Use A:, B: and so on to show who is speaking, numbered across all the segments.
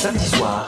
A: samedi soir.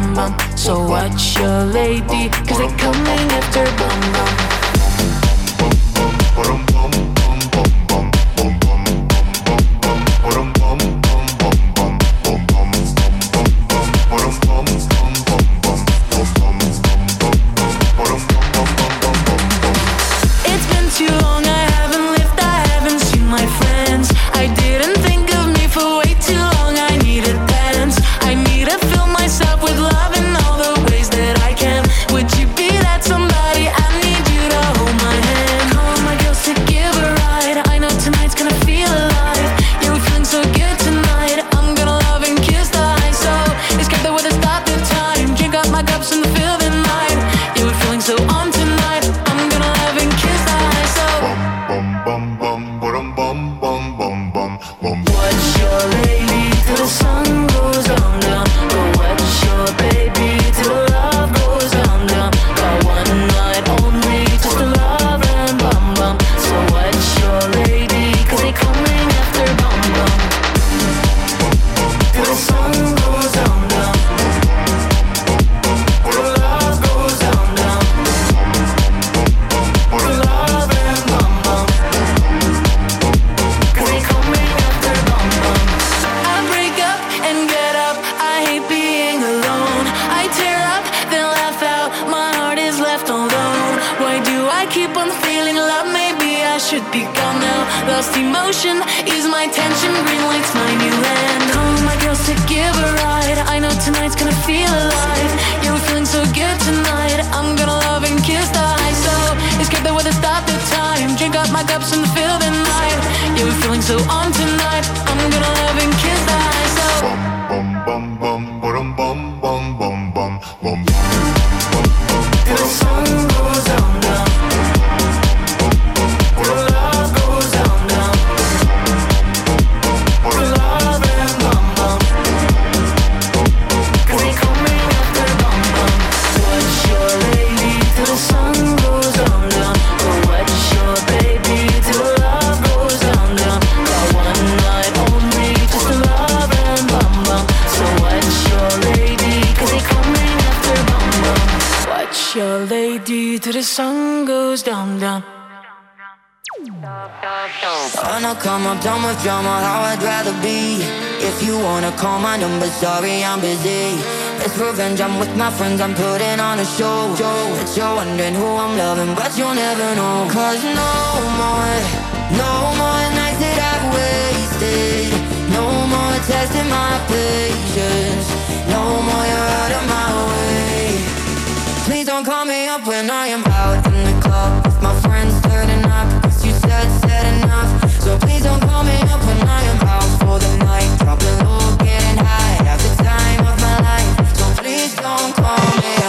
B: bum bum.
C: So watch your lady, cause they coming after bum bum. feel the night. Yeah, we're feeling so on tonight. I'm gonna love and kiss the ice. So. Bum, bum, bum, bum.
D: Wanna come up done with drama, how I'd rather be. If you wanna call my number, sorry, I'm busy. It's revenge, I'm with my friends, I'm putting on a show. That you're wondering who I'm loving, but you'll never know. Cause no more, no more nights that I've wasted. No more testing my patience. No more, you're out of my way. Please don't call me up when I am out in the club with my friends don't call me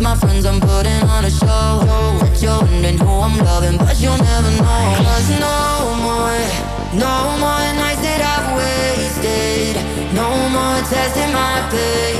D: with my friends, I'm putting on a show. That you're wondering who I'm loving, but you'll never know. Cause no more, no more nights that I've wasted. No more testing my patience.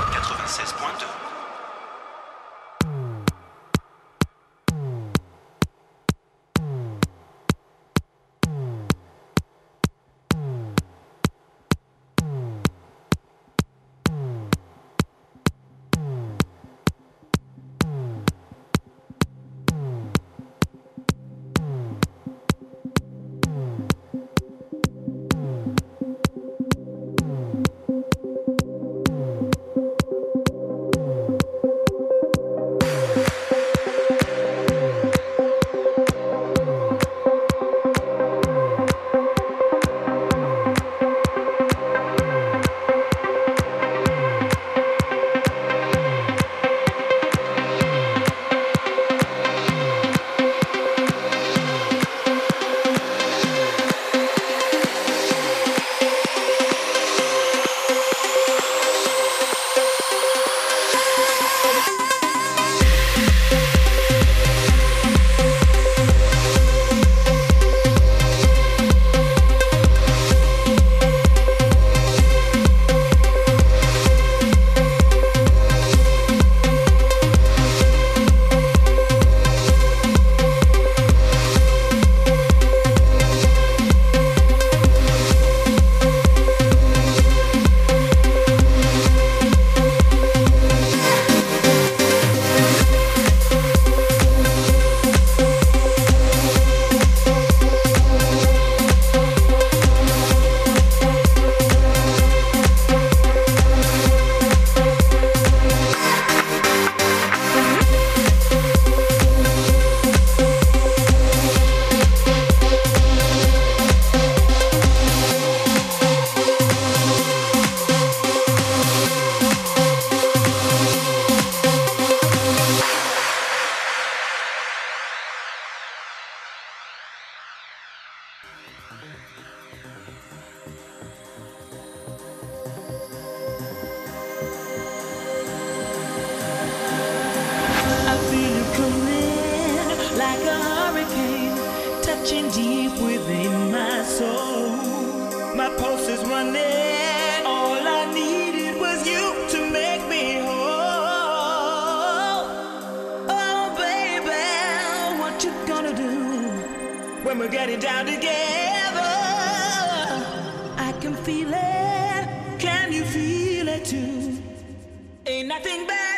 E: nothing better.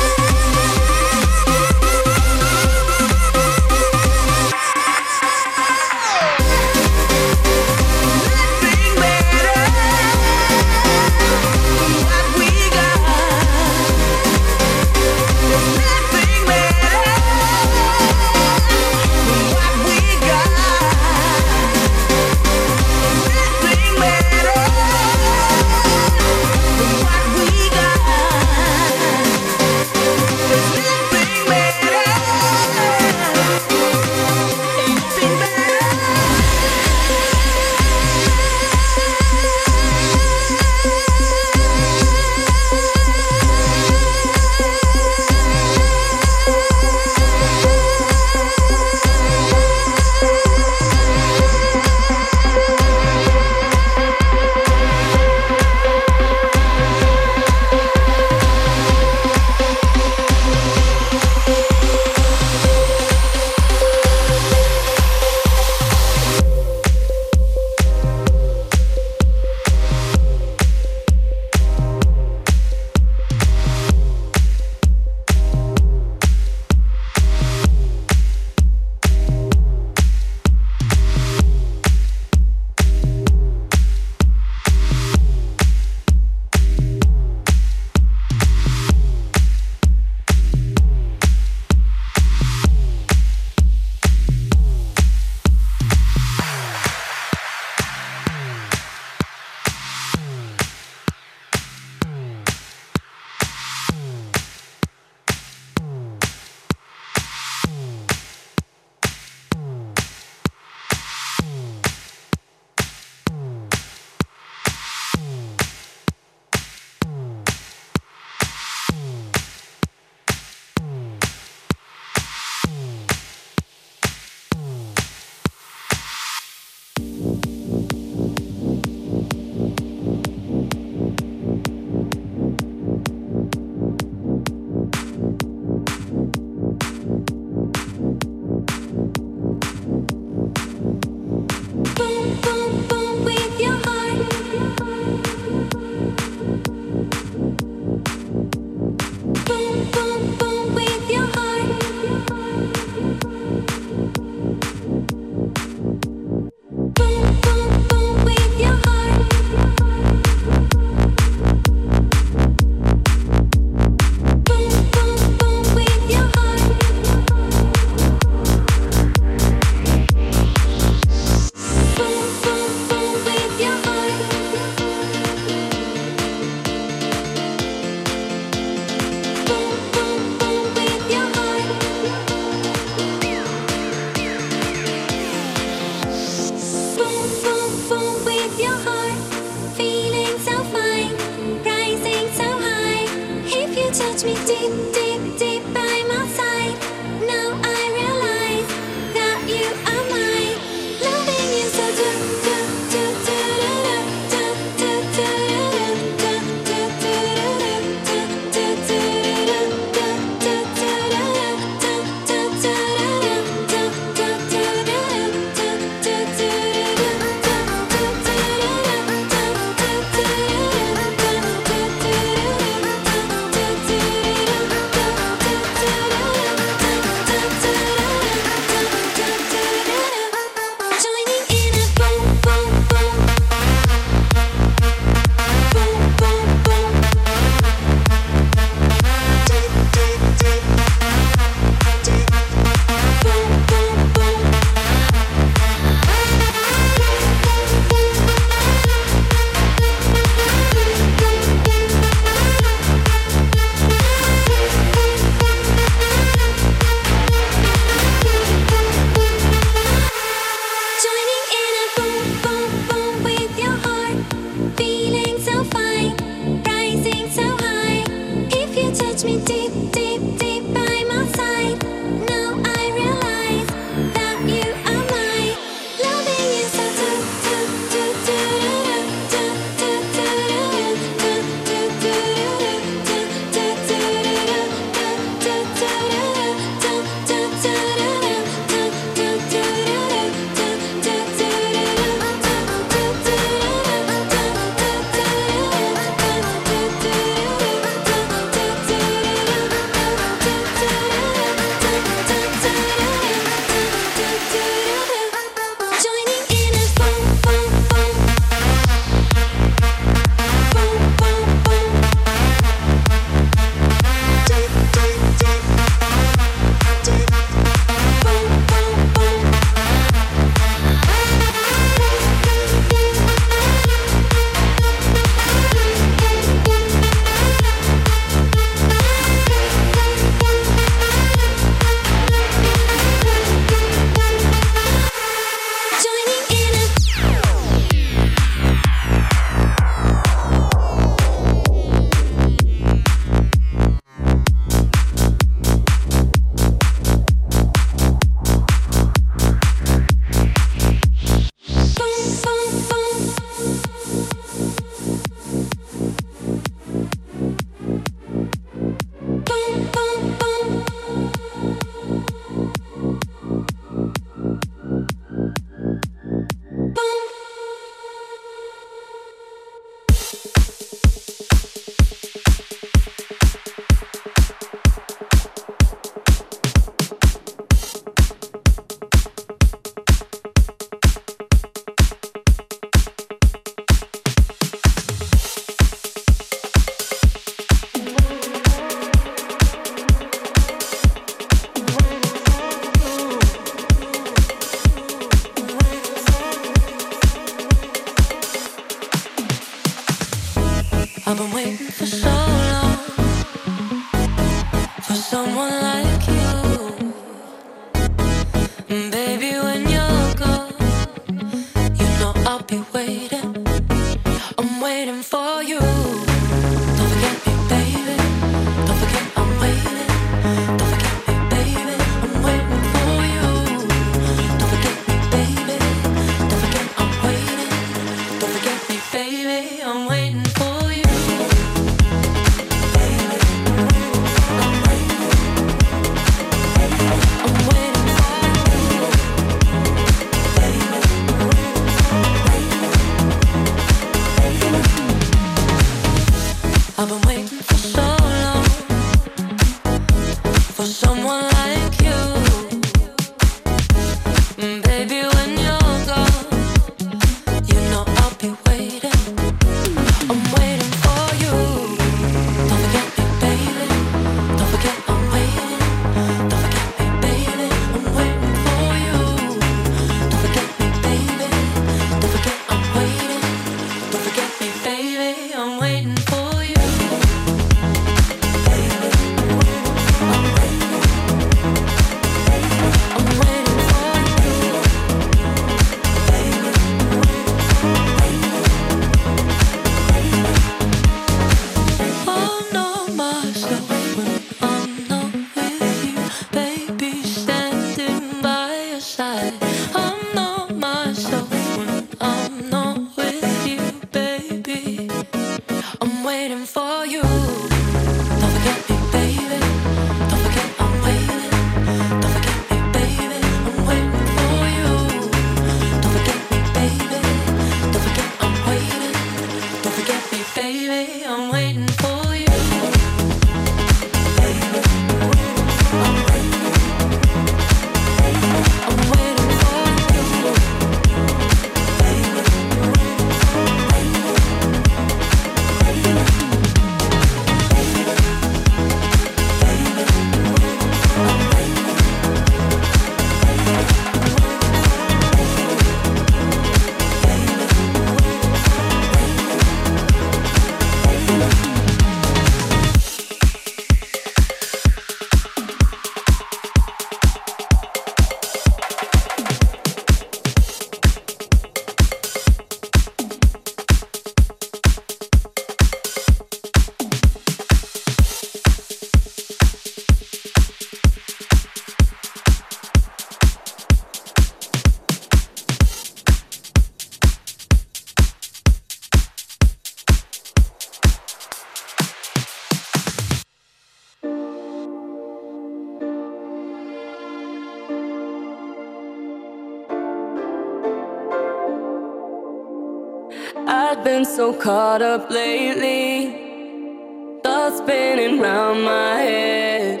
F: been so caught up lately. Thoughts spinning round my head.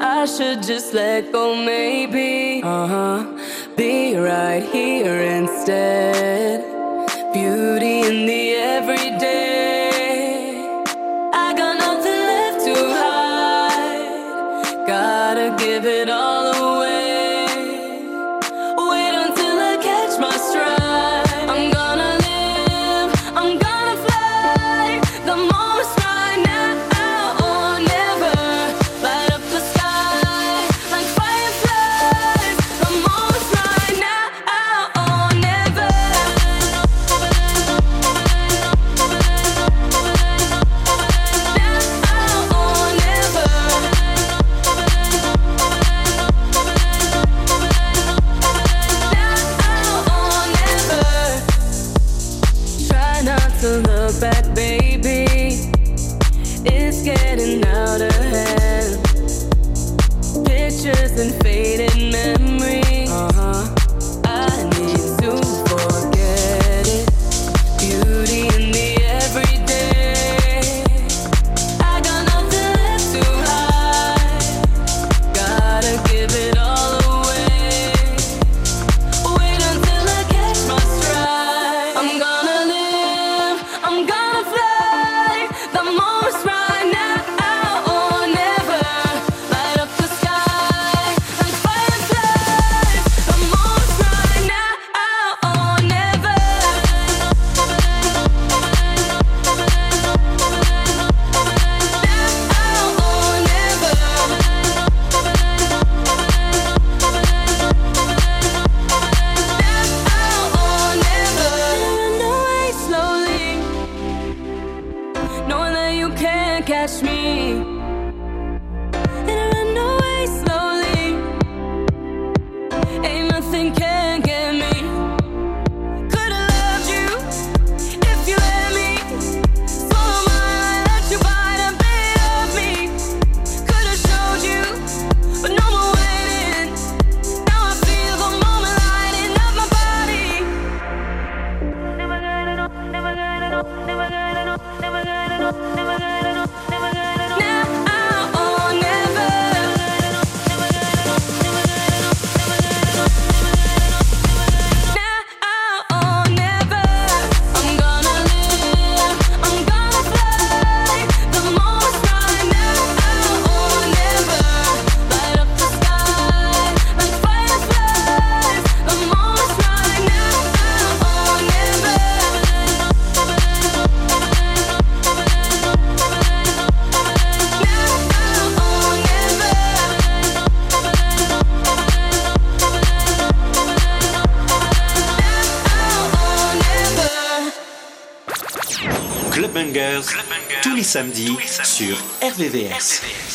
F: I should just let go, maybe. Uh huh. Be right here instead.
G: samedis, sur RVVS.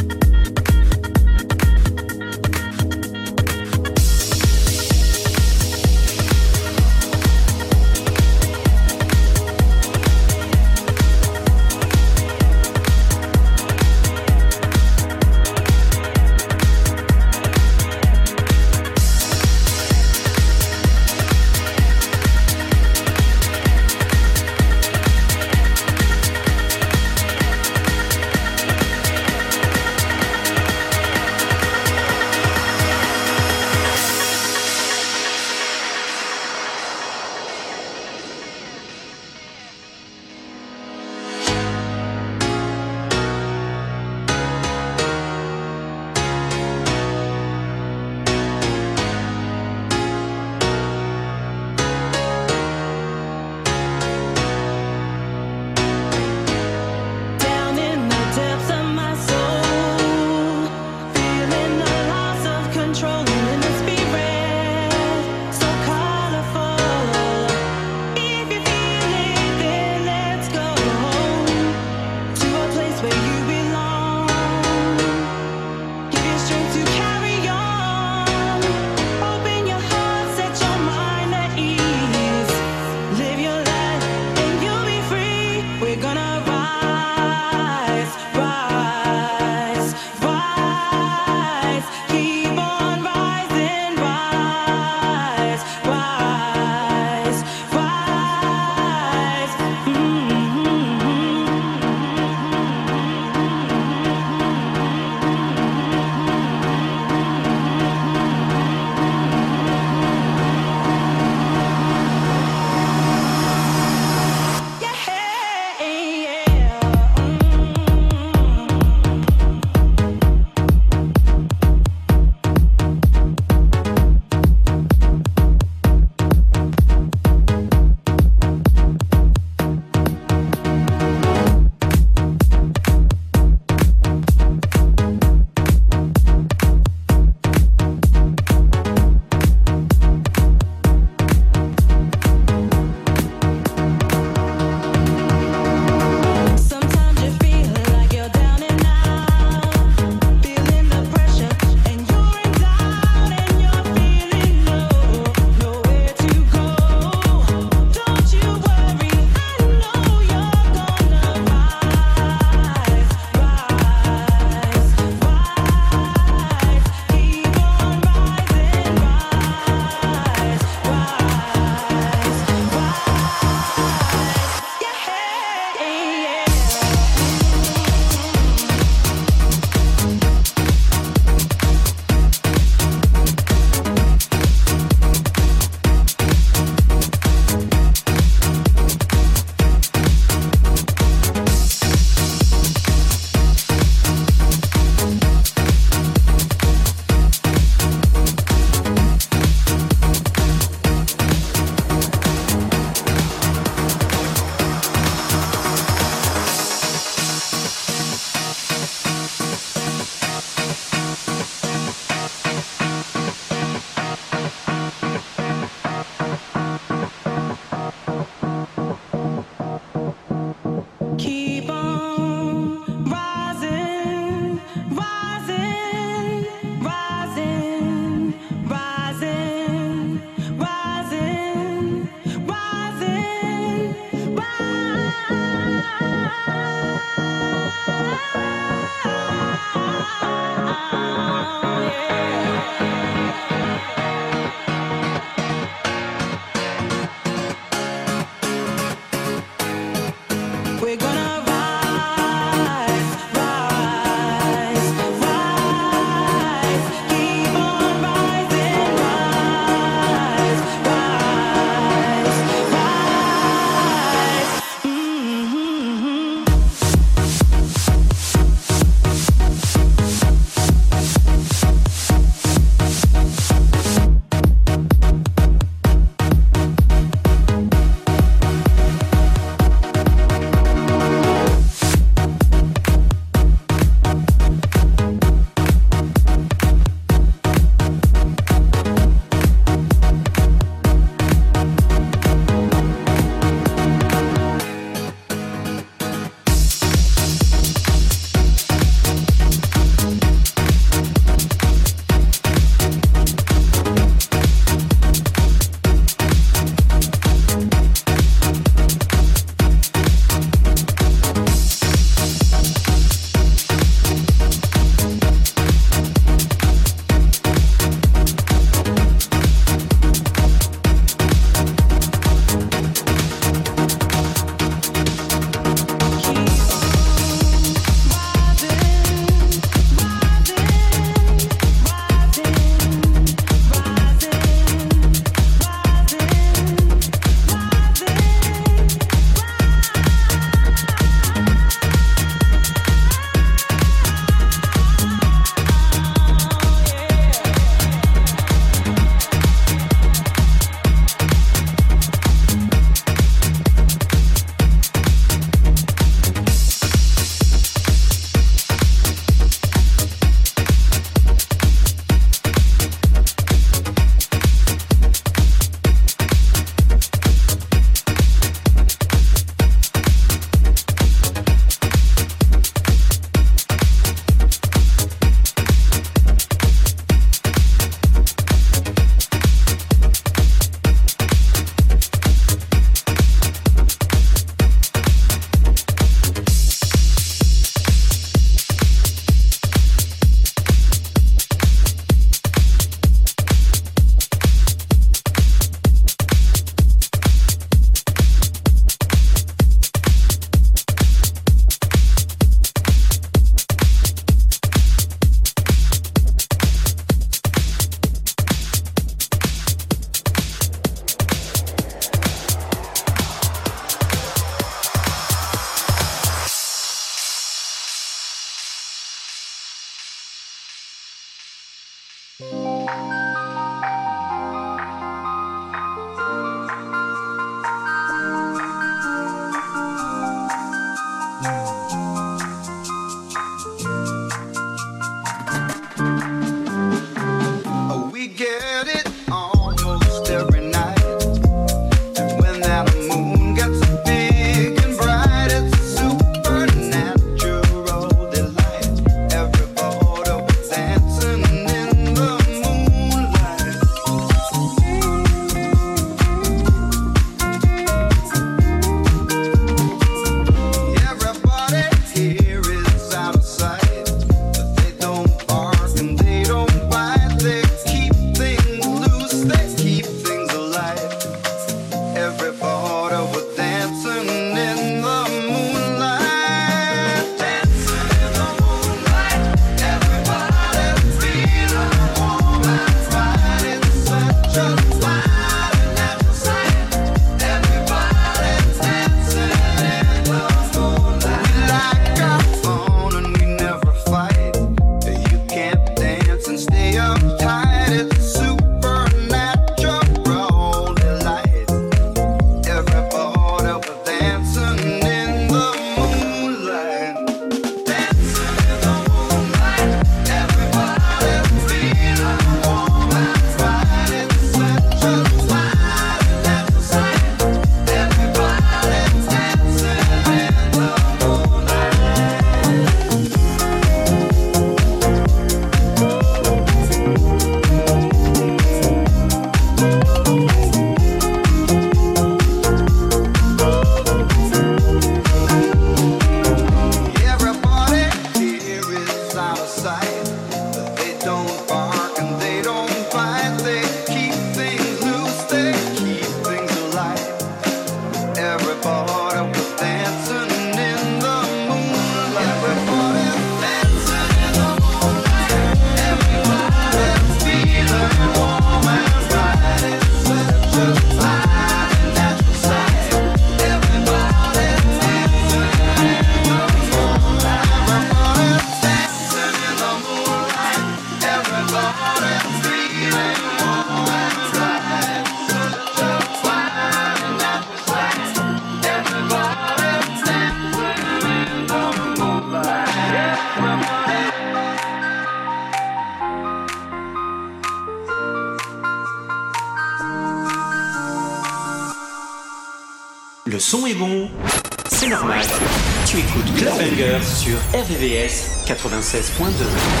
H: RVS 96.2.